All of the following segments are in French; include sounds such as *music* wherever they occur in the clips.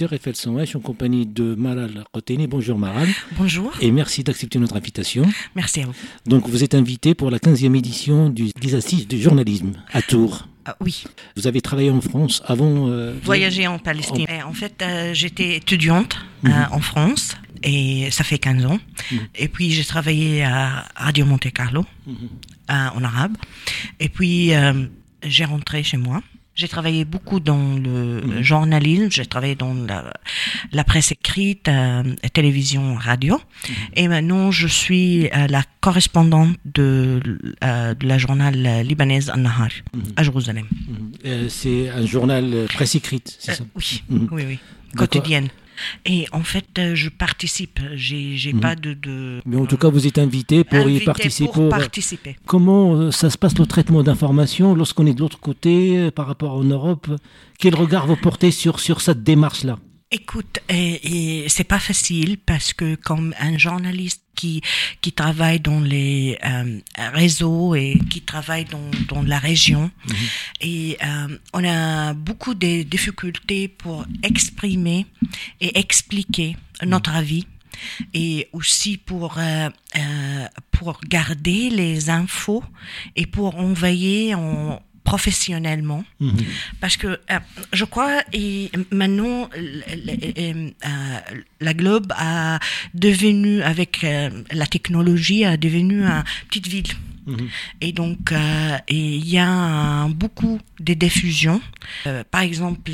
Je suis en compagnie de Maral Koteni. Bonjour Maral. Bonjour. Et merci d'accepter notre invitation. Merci à vous. Donc vous êtes invité pour la 15e édition du, des assises du journalisme à Tours. Ah, oui. Vous avez travaillé en France avant euh, Voyager en Palestine. En, fait, euh, j'étais étudiante euh, mhm. en France et ça fait 15 ans. Mhm. Et puis j'ai travaillé à Radio Monte Carlo mhm. en arabe. Et puis j'ai rentré chez moi. J'ai travaillé beaucoup dans le mhm. journalisme, j'ai travaillé dans la, presse écrite, euh, télévision, radio. Mhm. Et maintenant, je suis euh, la correspondante de, euh, de, la journal libanaise An-Nahar mhm. à Jérusalem. c'est un journal presse écrite, c'est ça? Oui, oui, oui, quotidienne. Et en fait, euh, je participe. J'ai, j'ai mhm. pas de, de, Mais en tout cas, vous êtes invité pour y participer. Pour participer. Comment euh, ça se passe le traitement d'informations lorsqu'on est de l'autre côté euh, par rapport en Europe? Quel regard vous portez sur, sur cette démarche-là? Écoute, et, et c'est pas facile parce que comme un journaliste qui qui travaille dans les euh, réseaux et qui travaille dans dans la région mhm. et euh, on a beaucoup de difficultés pour exprimer et expliquer notre avis et aussi pour euh, euh pour garder les infos et pour envoyer en professionnellement mhm. parce que euh, je crois et maintenant euh, la globe a devenu avec euh, la technologie a devenu une petite ville mhm. Et donc, il y a beaucoup de diffusions. par exemple,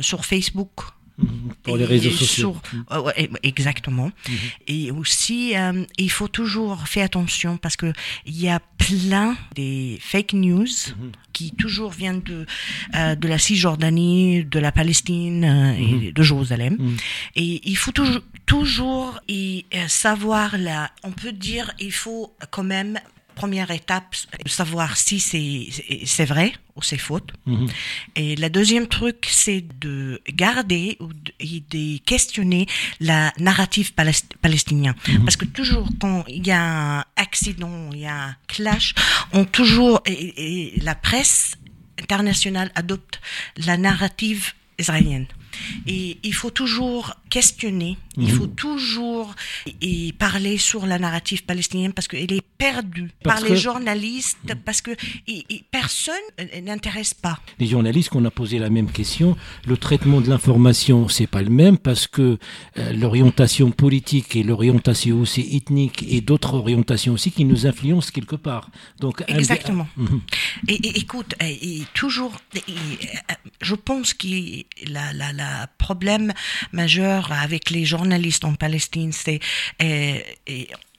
sur Facebook. Pour les réseaux sociaux. Mhm. exactement. Mhm. Et aussi, euh, il faut toujours faire attention parce que il y a plein des fake news qui toujours viennent de euh, de la Cisjordanie, de la Palestine euh, et de Jérusalem. Et il faut toujours savoir là. On peut dire, il faut quand même première étape, savoir si c'est vrai ou c'est faute. Mhm. Et la deuxième truc, c'est de garder ou de, de, questionner la narrative palestinien. Mhm. Parce que toujours quand il y a un accident, il y a un clash, on toujours, et la presse internationale adopte la narrative israélienne. Et il faut toujours questionner, il faut mhm. toujours et parler sur la narrative palestinienne parce qu'elle est perdue par les journalistes, mhm. parce que personne n'intéresse pas. Les journalistes qu'on a posé la même question, le traitement de l'information, c'est pas le même parce que euh, l'orientation politique et l'orientation aussi ethnique et d'autres orientations aussi qui nous influencent quelque part. Donc exactement. *laughs* Mhm. et, écoute, toujours, je pense que la, la, la problème majeur avec les journalistes en Palestine, c'est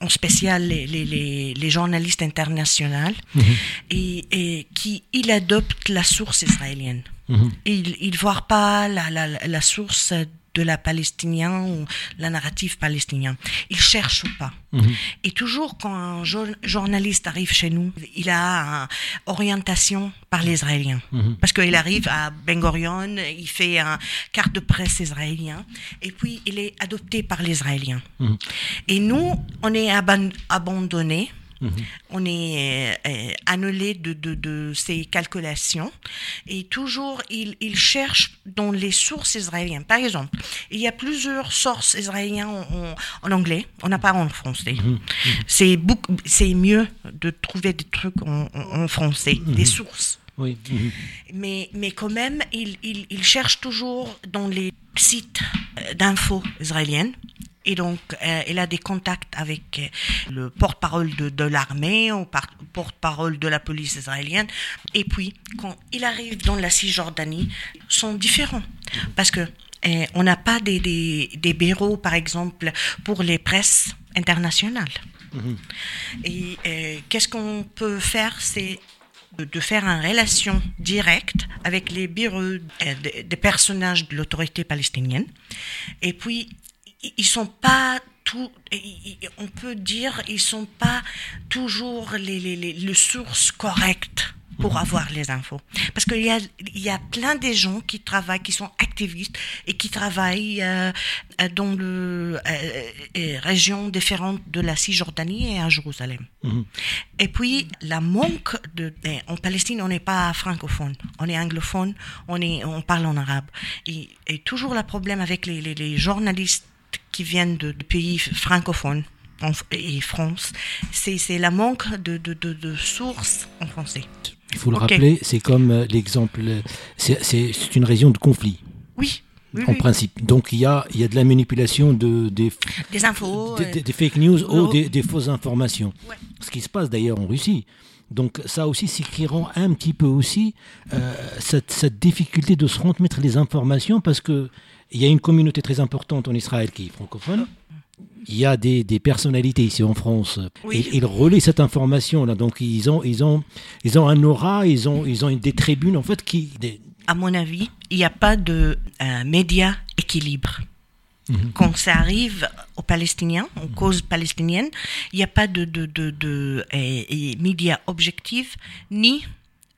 en spécial les, les, les, journalistes internationaux, mhm. et, et, qui il adopte la source israélienne. Mhm. Il ne voit pas la, la, la source de la palestinien ou la narrative palestinien. Il cherche pas. Mhm. Et toujours quand un journaliste arrive chez nous, il a une orientation par les Israéliens. Mhm. Parce qu'il arrive à Ben Gurion, il fait un carte de presse israélien, et puis il est adopté par les Israéliens. Mhm. Et nous, on est abandonnés Mhm. On est euh, annulé de, de, ces calculations et toujours il, il, cherche dans les sources israéliennes. Par exemple, il y a plusieurs sources israéliennes en, anglais, on n'a pas en français. Mhm. C'est c'est mieux de trouver des trucs en, français, des sources. Oui. Mais, mais quand même, il, il, il cherche toujours dans les sites d'infos israéliennes et donc, euh, elle a des contacts avec euh, le porte-parole de, de l'armée ou porte-parole de la police israélienne. Et puis, quand il arrive dans la Cisjordanie, sont différents. Parce que euh, on n'a pas des, des, des, bureaux, par exemple, pour les presses internationales. Mm-hmm. Et qu'est-ce qu'on peut faire? C'est de faire une relation directe avec les bureaux des personnages de l'autorité palestinienne. Et puis, ils sont pas tout, on peut dire, ils sont pas toujours les, les, les, sources correctes pour avoir les infos. Parce qu'il y a, il y a plein de gens qui travaillent, qui sont activistes et qui travaillent euh, dans le euh, régions différentes de la Cisjordanie et à Jérusalem. Mhm. Et puis, la manque de, eh, en Palestine, on n'est pas francophone, on est anglophone, on est, on parle en arabe. Et, et toujours le problème avec les, les, les journalistes qui viennent de, de pays francophones en- et France, c'est la manque de, de, sources en français. Il faut le rappeler, c'est comme euh, l'exemple, c'est- une région de conflit, Oui, oui, en oui. principe. Donc il y a, il y a de la manipulation de, des, des infos. des, fake news ou des, des fausses informations. Ouais. Ce qui se passe d'ailleurs en Russie. Donc ça aussi, c'est qui rend un petit peu aussi euh, cette, cette difficulté de se transmettre les informations parce que il y a une communauté très importante en Israël qui est francophone. Il y a des, des personnalités ici en France. Oui. Ils, ils relaient cette information là. Donc ils ont, ils ont, ils ont un aura, ils ont, ils ont des tribunes en fait qui, des- à mon avis, il n'y a pas de euh, média équilibre. Mhm. Quand ça arrive aux Palestiniens, aux causes palestiniennes, il n'y a pas de, de, de, de euh, euh, médias objectifs ni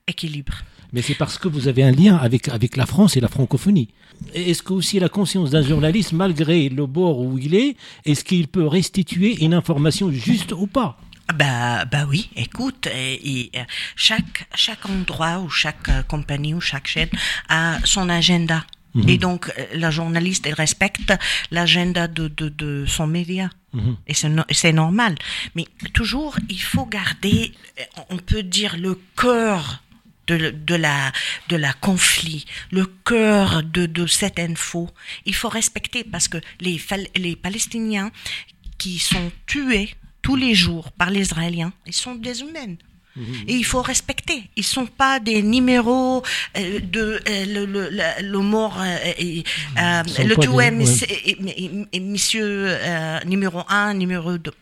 équilibre. Mais c'est parce que vous avez un lien avec, avec la France et la francophonie. Est-ce que aussi la conscience d'un journaliste, malgré le bord où il est, est-ce qu'il peut restituer une information juste ou pas? Ah Bah, bah oui, écoute, euh, et, chaque, chaque endroit ou chaque euh, compagnie ou chaque chaîne a son agenda. Et donc, euh, la journaliste, elle respecte l'agenda de, de, de son média. Mhm. Et c'est no- c'est normal. Mais toujours, il faut garder, on peut dire, le cœur de, de la de la conflit, le cœur de, de cette info. Il faut respecter parce que les, les Palestiniens qui sont tués tous les jours par les Israéliens, ils sont des humains. Et il faut respecter. Ils sont pas des numéros euh, de euh, le, le, le, le mort euh, sont le tué, ouais. monsieur numéro un, numéro deux.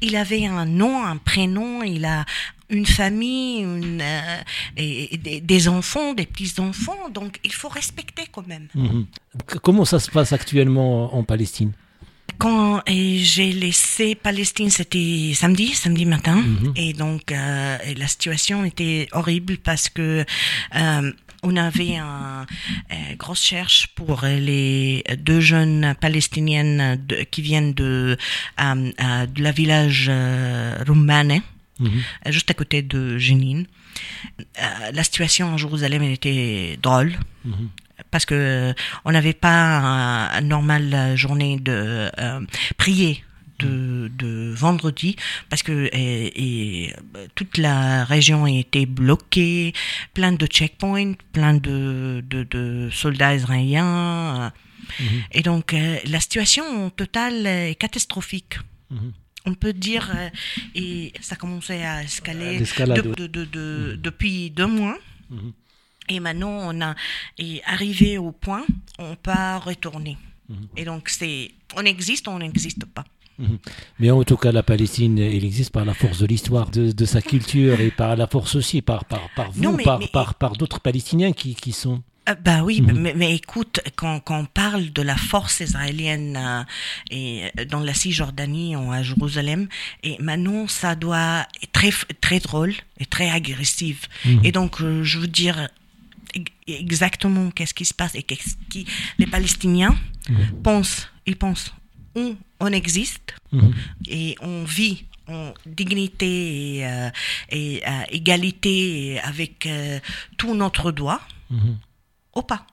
Il avait un nom, un prénom, il a une famille, une, euh, et, et des, enfants, des petits-enfants, donc il faut respecter quand même. Mhm. Comment ça se passe actuellement en Palestine? Quand j'ai laissé Palestine, c'était samedi, samedi matin, et donc euh, la situation était horrible parce que euh, on avait un euh, grosse cherche pour les deux jeunes palestiniennes de- qui viennent de euh, de la village euh, Roumane, Mhm. euh, juste à côté de Jenin. Euh, la situation en Jérusalem elle était drôle Mhm. parce que euh, on n'avait pas un- une normale journée de euh, prier de, de vendredi parce que et, et, toute la région était bloquée, plein de checkpoints, plein de, de, de soldats israéliens. euh, Et donc la situation en total est catastrophique. Mhm. On peut dire, euh, et ça commençait à escalader L'escalade, de- de- de- de- depuis deux mois. Mhm. Et maintenant, on a est arrivé au point, on peut retourner. Et donc, c'est, on existe, on n'existe pas. Mhm. Mais en tout cas, la Palestine, elle existe par la force de l'histoire, de, de sa culture et par la force aussi, par, par, par vous, Non, mais- par, mais- par, par d'autres Palestiniens qui, qui sont... Euh, bah oui, Mhm. mais, mais écoute, quand, quand on parle de la force israélienne euh, et euh, dans la Cisjordanie ou à Jérusalem, et maintenant ça doit être très très drôle et très agressif. Mhm. Et donc euh, je veux dire exactement qu'est-ce qui se passe et qu'est-ce qui les Palestiniens Mhm. pensent. Ils pensent on, on existe et on vit en dignité et, et égalité avec tout notre droit. Ou pas.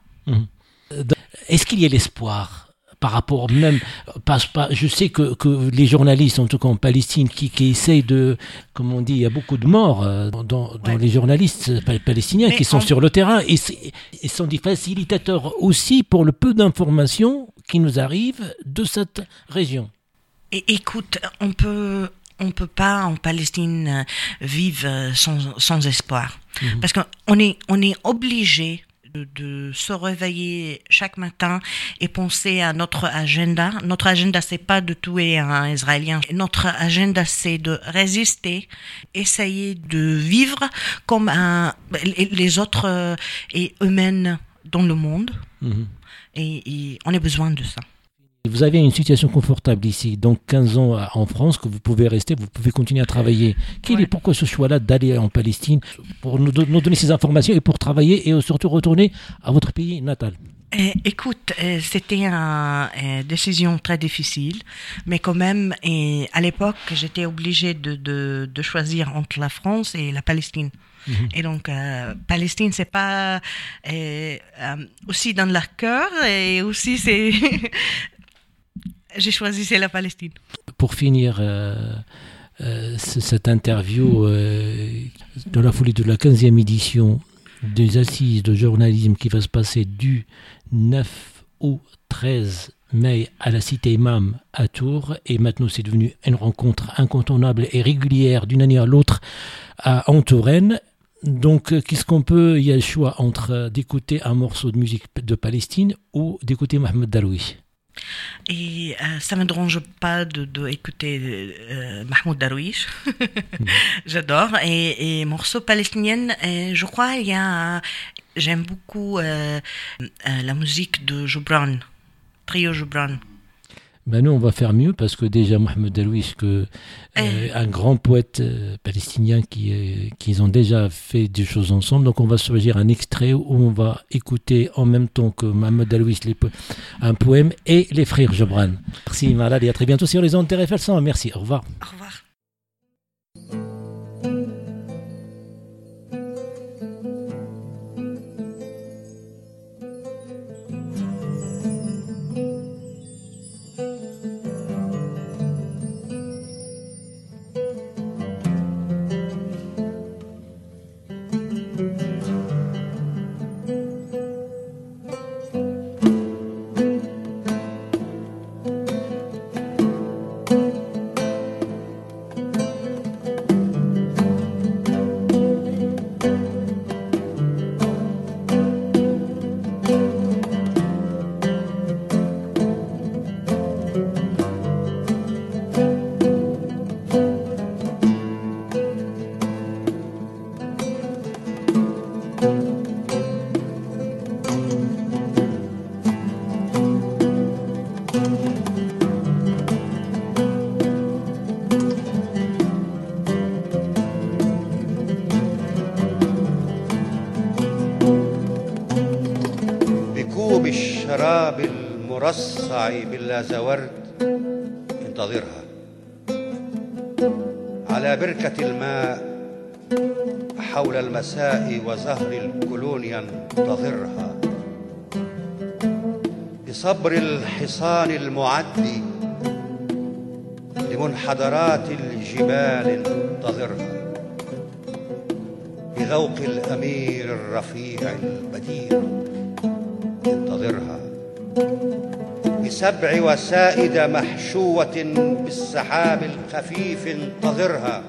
Est-ce qu'il y a l'espoir par rapport même, pas, pas, je sais que, que les journalistes, en tout cas en Palestine, qui, qui essayent de, comme on dit, il y a beaucoup de morts euh, dans, dans Ouais. les journalistes pa- palestiniens Mais qui sont en- sur le terrain et sont des facilitateurs aussi pour le peu d'informations qui nous arrivent de cette région. Et écoute, on peut on peut pas en Palestine euh, vivre euh, sans, sans espoir parce qu'on est on est obligé de, se réveiller chaque matin et penser à notre agenda. Notre agenda c'est pas de tuer un Israélien. Notre agenda c'est de résister, essayer de vivre comme un, les autres euh, et eux-mêmes dans le monde. Mhm. Et, et on a besoin de ça. Vous avez une situation confortable ici, donc 15 ans en France, que vous pouvez rester, vous pouvez continuer à travailler. Quel est pourquoi ce choix-là d'aller en Palestine pour nous, donner ces informations et pour travailler et surtout retourner à votre pays natal? Eh, écoute, eh, c'était une eh, décision très difficile, mais quand même, à l'époque, j'étais obligée de, de, choisir entre la France et la Palestine. Mhm. Et donc, euh, Palestine, c'est pas euh, aussi dans leur cœur et aussi c'est. *laughs* J'ai choisi la Palestine. Pour finir. Euh, cette interview dans la folie de la 15e édition des assises de journalisme qui va se passer du 9 au 13 mai à la cité Imam à Tours et maintenant c'est devenu une rencontre incontournable et régulière d'une année à l'autre à en Donc, euh, qu'est-ce qu'on peut Il y a le choix entre euh, d'écouter un morceau de musique de Palestine ou d'écouter Mohamed Darwish. Et euh, ça ne me dérange pas de, écouter euh, Mahmoud Darwish. *laughs* J'adore. Et, et morceaux palestiniens, je crois, il y a. J'aime beaucoup euh, la musique de Joubran, Trio Joubran. Ben nous, on va faire mieux parce que déjà Mohamed Darwish, que, eh. euh, un grand poète euh, palestinien qui, euh, qui ont déjà fait des choses ensemble. Donc on va surgir un extrait où on va écouter en même temps que Mohamed Darwish un poème et les frères Jobran. Merci Malal et à très bientôt sur les ondes TRFL 100. Merci, au revoir. Au revoir. ذات ورد انتظرها. على بركة الماء حول المساء وزهر الكلون ينتظرها. بصبر الحصان المعد لمنحدرات الجبال انتظرها. بذوق الأمير الرفيع البديع. بسبع وسائد محشوة بالسحاب الخفيف انتظرها.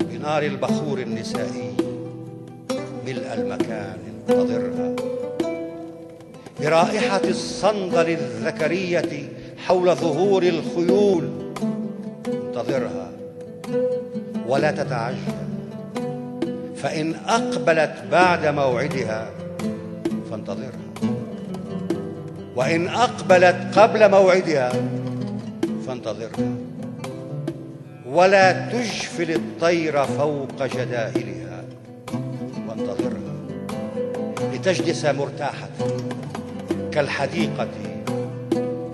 بنار البخور النسائي ملء المكان انتظرها. برائحة الصندل الذكرية حول ظهور الخيول انتظرها. ولا تتعجل. فإن أقبلت بعد موعدها فانتظرها. وإن أقبلت قبل موعدها فانتظرها. ولا تجفل الطير فوق جدائلها وانتظرها لتجلس مرتاحة كالحديقة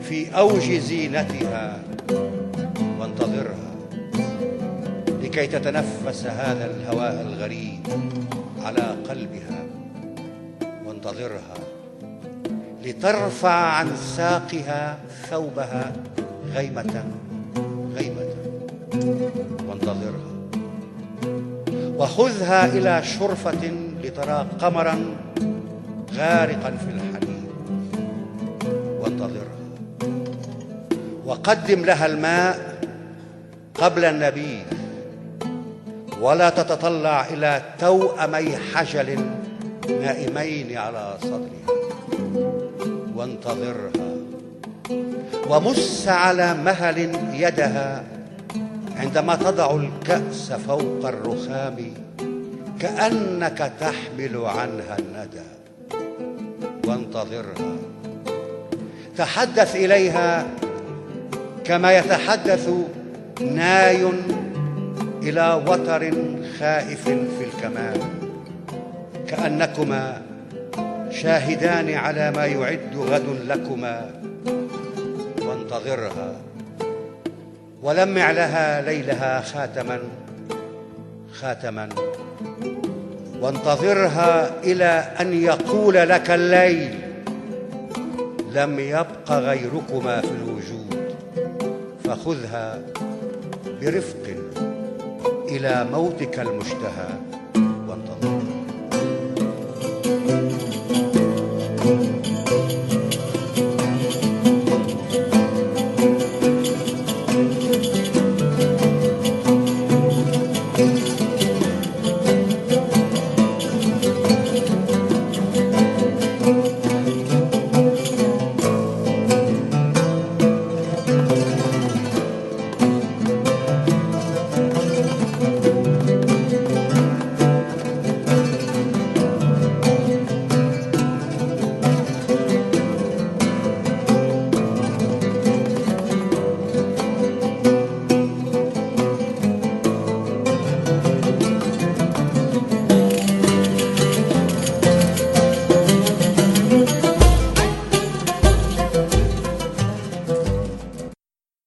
في أوج زينتها. وانتظرها لكي تتنفس هذا الهواء الغريب على قلبها. وانتظرها لترفع عن ساقها ثوبها غيمة غيمة. وانتظرها. وخذها إلى شرفة لترى قمرا غارقا في الحنين وانتظرها. وقدم لها الماء قبل النبيذ. ولا تتطلع إلى توأمي حجل نائمين على صدرها. وانتظرها. ومس على مهل يدها عندما تضع الكأس فوق الرخام كأنك تحمل عنها الندى. وانتظرها. تحدث إليها كما يتحدث ناي إلى وتر خائف في الكمان كأنكما شاهدان على ما يعد غد لكما وانتظرها. ولمع لها ليلها خاتما خاتما. وانتظرها إلى أن يقول لك الليل لم يبق غيركما في الوجود. فخذها برفق إلى موتك المشتهى. Música